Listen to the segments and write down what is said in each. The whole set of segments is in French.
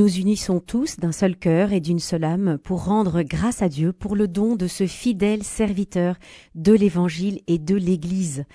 nous unissons tous d'un seul cœur et d'une seule âme pour rendre grâce à Dieu pour le don de ce fidèle serviteur de l'Évangile et de l'Église.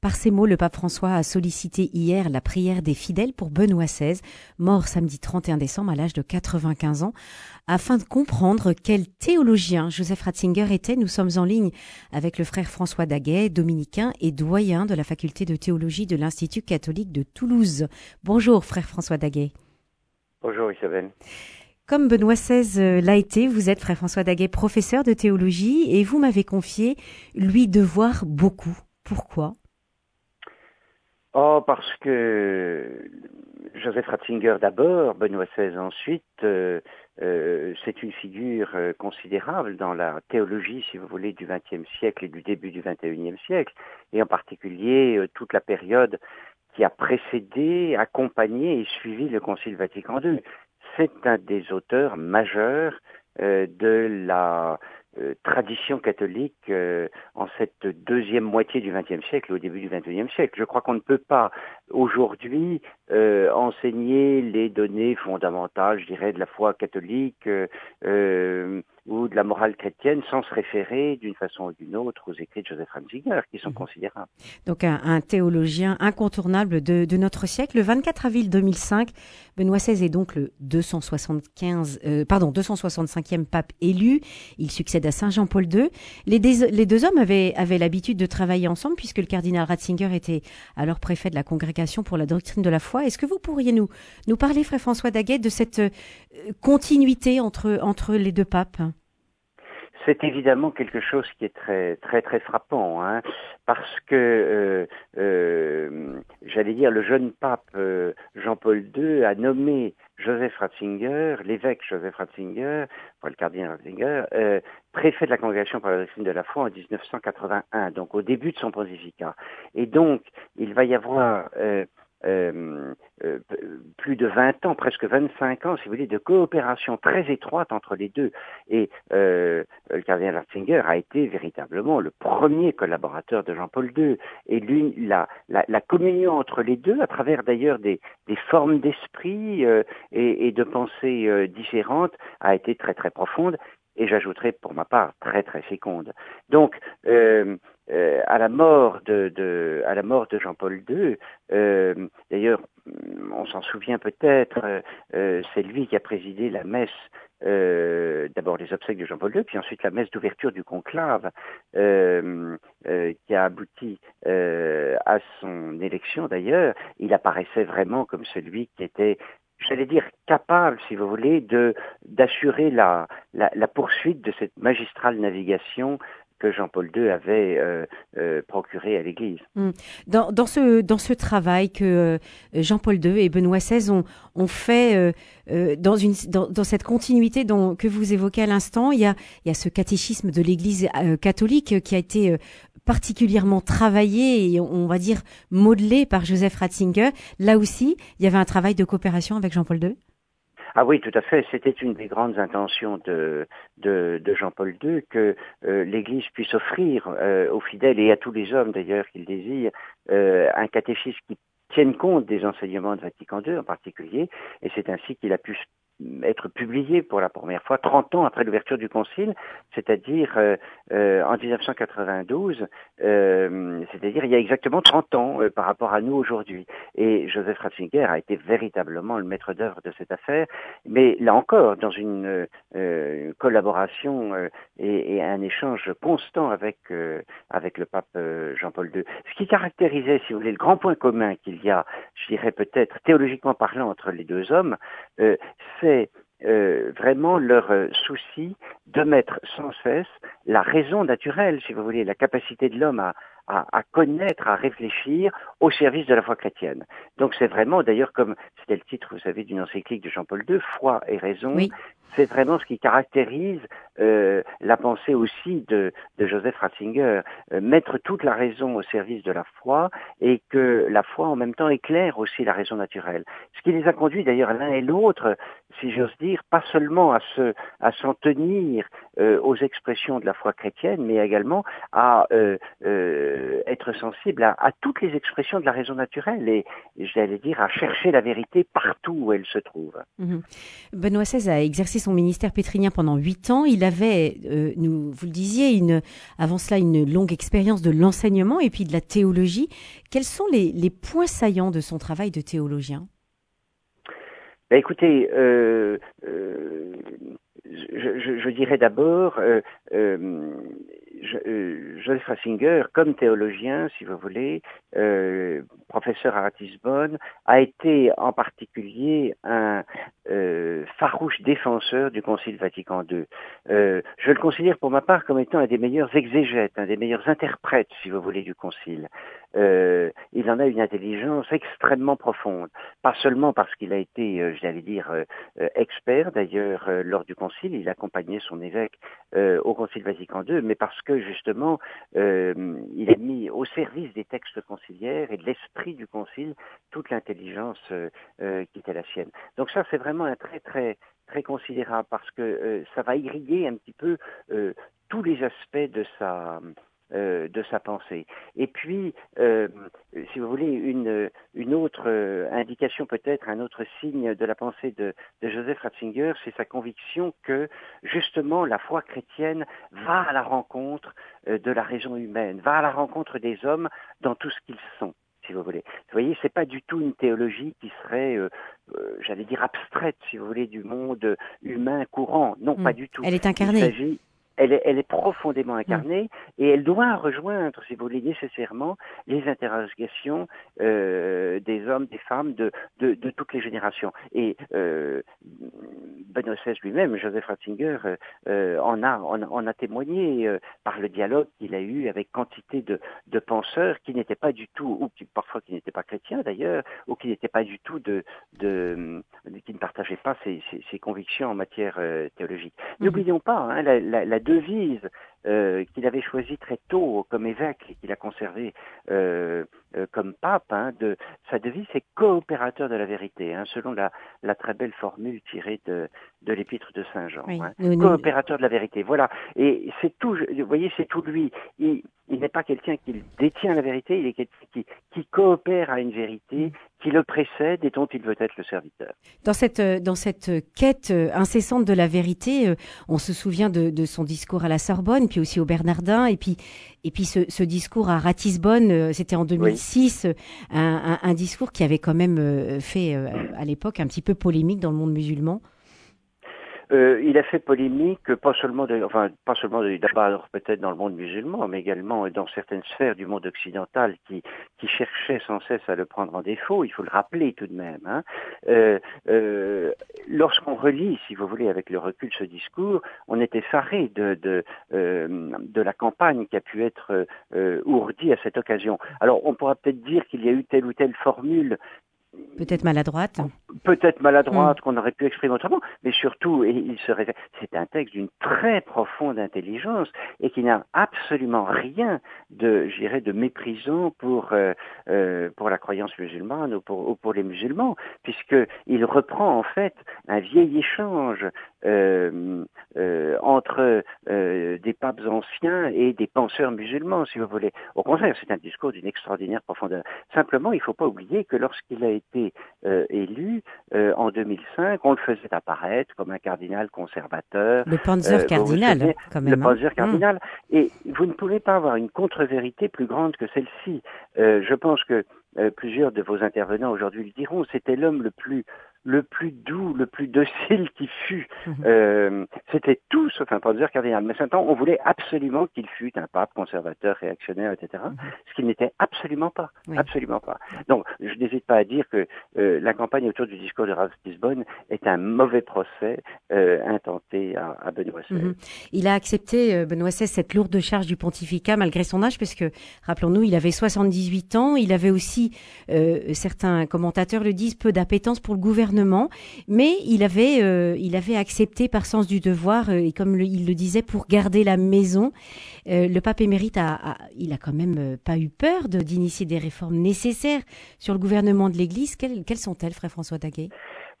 Par ces mots, le pape François a sollicité hier la prière des fidèles pour Benoît XVI, mort samedi 31 décembre à l'âge de 95 ans. Afin de comprendre quel théologien Joseph Ratzinger était, nous sommes en ligne avec le frère François Daguet, dominicain et doyen de la faculté de théologie de l'Institut catholique de Toulouse. Bonjour frère François Daguet. Bonjour Isabelle. Comme Benoît XVI euh, l'a été, vous êtes, frère François Daguet, professeur de théologie et vous m'avez confié lui devoir beaucoup. Pourquoi? Oh, parce que Joseph Ratzinger d'abord, Benoît XVI ensuite, euh, euh, c'est une figure considérable dans la théologie, si vous voulez, du XXe siècle et du début du XXIe siècle, et en particulier toute la période qui a précédé, accompagné et suivi le Concile Vatican II. C'est un des auteurs majeurs euh, de la euh, tradition catholique euh, en cette deuxième moitié du XXe siècle, au début du XXIe siècle. Je crois qu'on ne peut pas aujourd'hui enseigner les données fondamentales, je dirais, de la foi catholique ou de la morale chrétienne sans se référer d'une façon ou d'une autre aux écrits de Joseph Ratzinger, qui sont mhm. considérables. Donc un, théologien incontournable de, de, notre siècle. Le 24 avril 2005, Benoît XVI est donc le 275, euh, pardon, 265e pape élu. Il succède à Saint Jean-Paul II. Les, les, deux hommes avaient, avaient l'habitude de travailler ensemble puisque le cardinal Ratzinger était alors préfet de la congrégation pour la doctrine de la foi. Est-ce que vous pourriez nous, parler, frère François Daguet, de cette euh, continuité entre, entre les deux papes? C'est évidemment quelque chose qui est très très frappant, hein, parce que euh, euh, j'allais dire le jeune pape Jean-Paul II a nommé Joseph Ratzinger, l'évêque Joseph Ratzinger, pour le cardinal Ratzinger, préfet de la congrégation pour la doctrine de la foi en 1981, donc au début de son pontificat. Et donc il va y avoir euh, euh, plus de 20 ans, presque 25 ans, si vous voulez, de coopération très étroite entre les deux. Et euh, le cardinal Ratzinger a été véritablement le premier collaborateur de Jean-Paul II. Et la, communion entre les deux, à travers d'ailleurs des, formes d'esprit et, de pensée différentes, a été très très profonde et j'ajouterai pour ma part très très féconde. Donc euh, à la mort de, de, à la mort de Jean-Paul II, euh, d'ailleurs on s'en souvient peut-être, euh, c'est lui qui a présidé la messe euh, d'abord les obsèques de Jean-Paul II, puis ensuite la messe d'ouverture du conclave euh, euh, qui a abouti à son élection d'ailleurs. Il apparaissait vraiment comme celui qui était j'allais dire, capable, si vous voulez, de d'assurer la, la, la, poursuite de cette magistrale navigation que Jean-Paul II avait euh, euh, procuré à l'Église. Hmm. Dans, ce, dans ce travail que euh, Jean-Paul II et Benoît XVI ont, fait dans, une, dans, cette continuité que vous évoquez à l'instant, il il y a ce catéchisme de l'Église catholique qui a été particulièrement travaillé et on va dire modelé par Joseph Ratzinger. Là aussi, il y avait un travail de coopération avec Jean-Paul II ah oui, tout à fait. C'était une des grandes intentions de, de, Jean-Paul II que euh, l'Église puisse offrir euh, aux fidèles et à tous les hommes d'ailleurs qu'ils désirent euh, un catéchisme qui tienne compte des enseignements de Vatican II en particulier. Et c'est ainsi qu'il a pu être publié pour la première fois 30 ans après l'ouverture du Concile, c'est-à-dire euh, euh, en 1992, euh, c'est-à-dire il y a exactement 30 ans par rapport à nous aujourd'hui. Et Joseph Ratzinger a été véritablement le maître d'œuvre de cette affaire, mais là encore, dans une collaboration et, et, un échange constant avec, avec le pape Jean-Paul II. Ce qui caractérisait, si vous voulez, le grand point commun qu'il y a, je dirais peut-être théologiquement parlant, entre les deux hommes, c'est euh, vraiment leur euh, souci de mettre sans cesse la raison naturelle, si vous voulez, la capacité de l'homme à, à, connaître, à réfléchir au service de la foi chrétienne. Donc c'est vraiment, d'ailleurs, comme c'était le titre, vous savez, d'une encyclique de Jean-Paul II, foi et raison, c'est vraiment ce qui caractérise euh, la pensée aussi de, Joseph Ratzinger, euh, mettre toute la raison au service de la foi et que la foi en même temps éclaire aussi la raison naturelle. Ce qui les a conduits d'ailleurs l'un et l'autre, si j'ose dire, pas seulement à se, à s'en tenir euh, aux expressions de la foi chrétienne, mais également à euh, euh, être sensible à, à, toutes les expressions de la raison naturelle et, j'allais dire, à chercher la vérité partout où elle se trouve. Mhm. Benoît XVI a exercé son ministère pétrinien pendant huit ans. Il avait, nous, vous le disiez, une, avant cela une longue expérience de l'enseignement et puis de la théologie. Quels sont les, les points saillants de son travail de théologien? Bah, écoutez, euh, euh, je, je, dirais d'abord, euh, euh Joseph Ratzinger, comme théologien, si vous voulez, euh, professeur à Ratisbonne, a été en particulier un euh, farouche défenseur du Concile Vatican II. Euh, je le considère pour ma part comme étant un des meilleurs exégètes, un des meilleurs interprètes, si vous voulez, du Concile. Euh, il en a une intelligence extrêmement profonde, pas seulement parce qu'il a été, euh, j'allais dire, euh, expert d'ailleurs lors du Concile, il accompagnait son évêque au Concile Vatican II, mais parce que justement, il a mis au service des textes conciliaires et de l'esprit du Concile toute l'intelligence qui était la sienne. Donc ça, c'est vraiment un très très très considérable parce que ça va irriguer un petit peu tous les aspects de sa euh, de sa pensée. Et puis, euh, si vous voulez, une, une autre euh, indication peut-être, un autre signe de la pensée de, de Joseph Ratzinger, c'est sa conviction que justement la foi chrétienne va à la rencontre de la raison humaine, va à la rencontre des hommes dans tout ce qu'ils sont si vous voulez. Vous voyez, c'est pas du tout une théologie qui serait, j'allais dire, abstraite, si vous voulez, du monde humain courant. Non, pas hmm. du tout. Elle est incarnée elle est, elle est profondément incarnée et elle doit rejoindre, si vous voulez, nécessairement les interrogations euh, des hommes, des femmes, de, de, de toutes les générations. Et euh, Benoît XVI lui-même, Joseph Ratzinger, euh, en, a, en, a témoigné euh, par le dialogue qu'il a eu avec quantité de, de penseurs qui n'étaient pas du tout, ou qui, parfois qui n'étaient pas chrétiens d'ailleurs, ou qui n'étaient pas du tout de, de, qui ne partageaient pas ses, ses, ses convictions en matière euh, théologique. Mm-hmm. N'oublions pas hein, la, la, la devise euh, qu'il avait choisie très tôt comme évêque et qu'il a conservé euh, euh, comme pape, hein, de, sa devise c'est coopérateur de la vérité, hein, selon la, la, très belle formule tirée de, de l'épître de Saint Jean. hein. coopérateur de la vérité, voilà. Et c'est tout, vous voyez, c'est tout lui. Il, il n'est pas quelqu'un qui détient la vérité, il est quelqu'un qui, qui coopère à une vérité, mm. qui le précède et dont il veut être le serviteur. Dans cette, dans cette quête incessante de la vérité, on se souvient de, de son discours à la Sorbonne, puis aussi au Bernardin, et puis, et puis ce, ce discours à Ratisbonne, c'était en 2006, un, un, un, discours qui avait quand même fait à l'époque un petit peu polémique dans le monde musulman. Euh, il a fait polémique, pas seulement, de, enfin pas seulement d'abord peut-être dans le monde musulman, mais également dans certaines sphères du monde occidental qui, qui cherchaient sans cesse à le prendre en défaut. Il faut le rappeler tout de même. Hein. Euh, euh, Lorsqu'on relit, si vous voulez, avec le recul ce discours, on est effaré de de, euh, de la campagne qui a pu être euh, ourdie à cette occasion. Alors on pourra peut-être dire qu'il y a eu telle ou telle formule Peut-être maladroite. Peut-être maladroite, mm. qu'on aurait pu exprimer autrement, mais surtout, et il se c'est un texte d'une très profonde intelligence et qui n'a absolument rien de, j'irais, de méprisant pour euh, euh, pour la croyance musulmane ou pour, ou pour les musulmans, puisque il reprend en fait un vieil échange euh, euh, entre euh, des papes anciens et des penseurs musulmans, si vous voulez. Au contraire, c'est un discours d'une extraordinaire profondeur. Simplement, il ne faut pas oublier que lorsqu'il a été euh, élu euh, en 2005, on le faisait apparaître comme un cardinal conservateur. Le Panzer cardinal, quand même. Le hein. Panzer cardinal. Mmh. Et vous ne pouvez pas avoir une contre-vérité plus grande que celle-ci. je pense que plusieurs de vos intervenants aujourd'hui le diront, c'était l'homme le plus le plus doux, le plus docile qui fut. Mhm. Euh, c'était tout sauf un penseur cardinal. Mais Saint-Anne, on voulait absolument qu'il fût un pape conservateur, réactionnaire, etc. Mhm. Ce qu'il n'était absolument pas. Absolument pas. Donc, je n'hésite pas à dire que euh, la campagne autour du discours de Ratisbonne est un mauvais procès euh, intenté à, à Benoît XVI. Mhm. Il a accepté, euh, Benoît XVI, cette lourde charge du pontificat malgré son âge, parce que, rappelons-nous, il avait 78 ans. Il avait aussi, euh, certains commentateurs le disent, peu d'appétence pour le gouvernement mais il avait, euh, il avait accepté par sens du devoir, euh, et comme il le disait, pour garder la maison. Euh, le pape émérite a, il a quand même pas eu peur d'initier des réformes nécessaires sur le gouvernement de l'Église. Quelles, sont-elles, frère François Daguet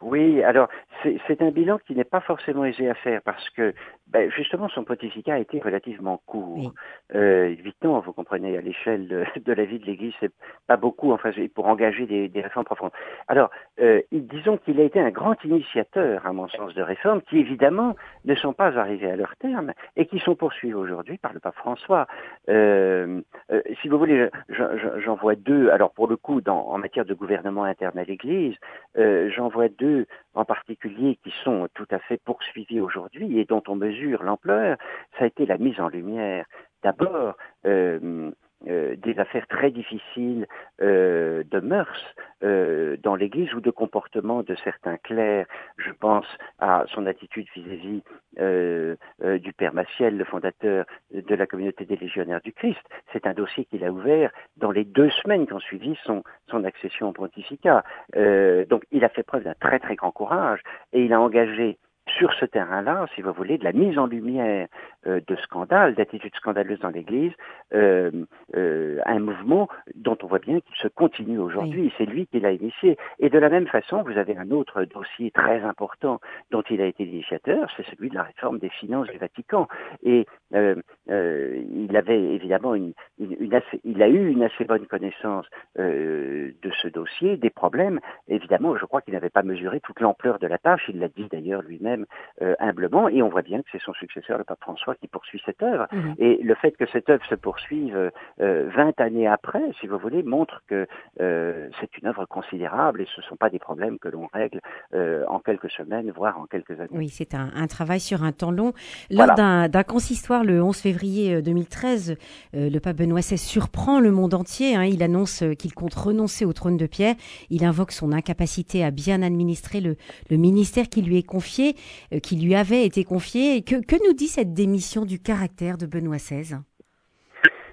Oui, alors c'est un bilan qui n'est pas forcément aisé à faire parce que ben, justement son pontificat a été relativement court. Euh, 8 ans, vous comprenez, à l'échelle de, la vie de l'Église, c'est pas beaucoup enfin, pour engager des, des réformes profondes. Alors, euh, disons qu'il a été un grand initiateur, à mon sens, de réformes qui évidemment ne sont pas arrivées à leur terme et qui sont poursuivies aujourd'hui par le pape François. Euh, euh si vous voulez, j'en vois deux. Alors pour le coup, dans, en matière de gouvernement interne à l'Église, euh, j'en vois deux en particulier qui sont tout à fait poursuivis aujourd'hui et dont on mesure l'ampleur, ça a été la mise en lumière d'abord euh, euh, des affaires très difficiles euh, de mœurs euh, dans l'Église ou de comportement de certains clercs. Je pense à son attitude vis-à-vis du Père Maciel, le fondateur de la communauté des légionnaires du Christ. C'est un dossier qu'il a ouvert dans les deux semaines qui ont suivi son, son accession au pontificat. donc il a fait preuve d'un très très grand courage et il a engagé sur ce terrain-là, si vous voulez, de la mise en lumière euh, de scandales, d'attitudes scandaleuses dans l'Église, euh, euh, un mouvement dont on voit bien qu'il se continue aujourd'hui. C'est lui qui l'a initié. Et de la même façon, vous avez un autre dossier très important dont il a été initiateur, c'est celui de la réforme des finances du Vatican. Et il avait évidemment une, une, assez, il a eu une assez bonne connaissance de ce dossier, des problèmes. Évidemment, je crois qu'il n'avait pas mesuré toute l'ampleur de la tâche. Il l'a dit d'ailleurs lui-même euh, humblement, et on voit bien que c'est son successeur, le pape François, qui poursuit cette œuvre. Mhm. Et le fait que cette œuvre se poursuive euh, 20 années après, si vous voulez, montre que euh, c'est une œuvre considérable et ce ne sont pas des problèmes que l'on règle euh, en quelques semaines, voire en quelques années. Oui, c'est un, un, travail sur un temps long. Lors d'un consistoire le 11 février 2013, le pape Benoît XVI surprend le monde entier. Hein. il annonce qu'il compte renoncer au trône de Pierre. Il invoque son incapacité à bien administrer le, le ministère qui lui est confié. Euh, qui lui avait été confiée. Que, que nous dit cette démission du caractère de Benoît XVI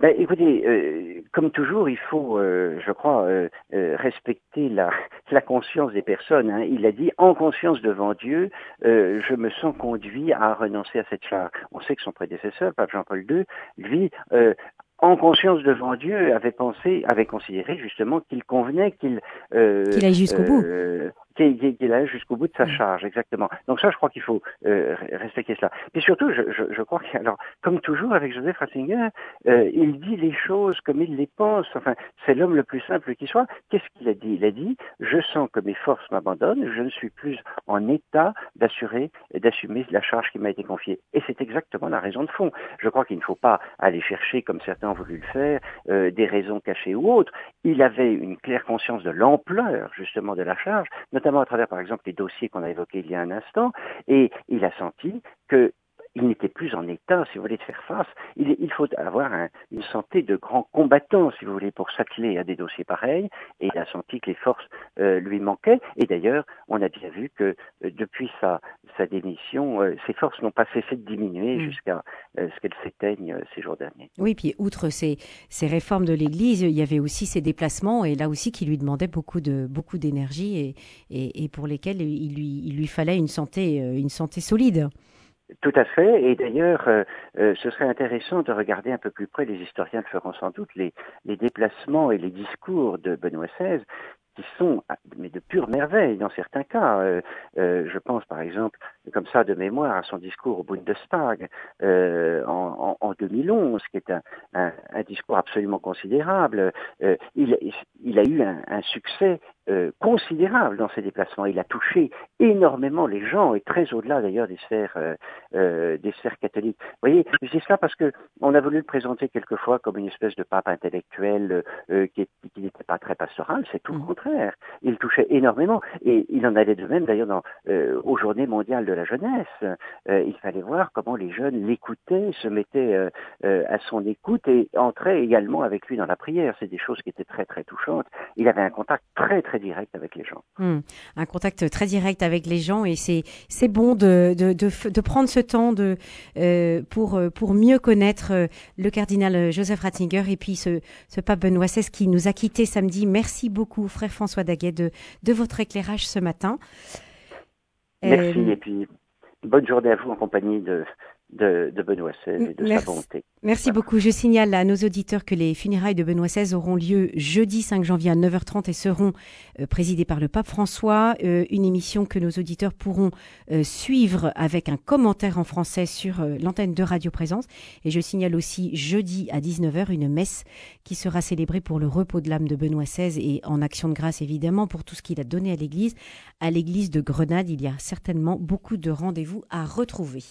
ben, écoutez, euh, comme toujours, il faut, euh, je crois, respecter la, la, conscience des personnes. Hein. Il a dit, en conscience devant Dieu, je me sens conduit à renoncer à cette charge. On sait que son prédécesseur, Pape Jean-Paul II, lui, en conscience devant Dieu, avait pensé, avait considéré justement qu'il convenait qu'il qu'il aille jusqu'au bout qu'il a jusqu'au bout de sa mm. charge, exactement. Donc ça, je crois qu'il faut euh, respecter cela. Et surtout, je, je, je crois que, alors, comme toujours avec Joseph Ratzinger, euh, il dit les choses comme il les pense. Enfin, c'est l'homme le plus simple qui soit. Qu'est-ce qu'il a dit? Il a dit je sens que mes forces m'abandonnent, je ne suis plus en état d'assurer, d'assumer la charge qui m'a été confiée. Et c'est exactement la raison de fond. Je crois qu'il ne faut pas aller chercher, comme certains ont voulu le faire, euh, des raisons cachées ou autres. Il avait une claire conscience de l'ampleur justement de la charge, notamment à travers, par exemple, les dossiers qu'on a évoqués il y a un instant, et il a senti que il n'était plus en état, si vous voulez, de faire face. Il, il faut avoir une santé de grand combattant, si vous voulez, pour s'atteler à des dossiers pareils. Et il a senti que les forces euh, lui manquaient. Et d'ailleurs, on a bien vu que euh, depuis sa, sa démission, euh, ses forces n'ont pas cessé de diminuer mm. jusqu'à ce qu'elles s'éteignent ces jours derniers. Oui, puis outre ces, ces réformes de l'Église, il y avait aussi ces déplacements, et là aussi qui lui demandaient beaucoup de beaucoup d'énergie et, et, et, pour lesquels il lui, il lui fallait une santé, une santé solide. Tout à fait. Et d'ailleurs, euh, euh, ce serait intéressant de regarder un peu plus près, les historiens feront sans doute, les, les déplacements et les discours de Benoît XVI qui sont ah, mais de pure merveille dans certains cas. Euh, je pense par exemple, comme ça de mémoire, à son discours au Bundestag euh, en, en, 2011, qui est un, un, discours absolument considérable. il, il, a eu un, un succès euh, considérable dans ses déplacements. Il a touché énormément les gens et très au-delà d'ailleurs des sphères euh, euh, des sphères catholiques. Vous voyez, je dis cela parce que on a voulu le présenter quelquefois comme une espèce de pape intellectuel qui, qui n'était pas très pastoral. C'est tout le mmh. contraire. Il touchait énormément et il en allait de même d'ailleurs dans aux Journées mondiales de la jeunesse. il fallait voir comment les jeunes l'écoutaient, se mettaient à son écoute et entraient également avec lui dans la prière. C'est des choses qui étaient très très touchantes. Il avait un contact très très direct avec les gens. Hmm. Un contact très direct avec les gens et c'est c'est bon de, de, de, de, prendre ce temps de euh, pour pour mieux connaître euh, le cardinal Joseph Ratzinger et puis ce, ce pape Benoît XVI qui nous a quittés samedi. Merci beaucoup, frère François Daguet, de, de votre éclairage ce matin. Merci euh, et puis bonne journée à vous en compagnie de de, Benoît XVI et de sa bonté. Merci beaucoup. Je signale à nos auditeurs que les funérailles de Benoît XVI auront lieu jeudi 5 janvier à 9h30 et seront euh, présidées par le pape François. Euh, une émission que nos auditeurs pourront euh, suivre avec un commentaire en français sur l'antenne de Radio Présence. Et je signale aussi jeudi à 19h une messe qui sera célébrée pour le repos de l'âme de Benoît XVI et en action de grâce évidemment pour tout ce qu'il a donné à l'Église. À l'Église de Grenade, il y a certainement beaucoup de rendez-vous à retrouver.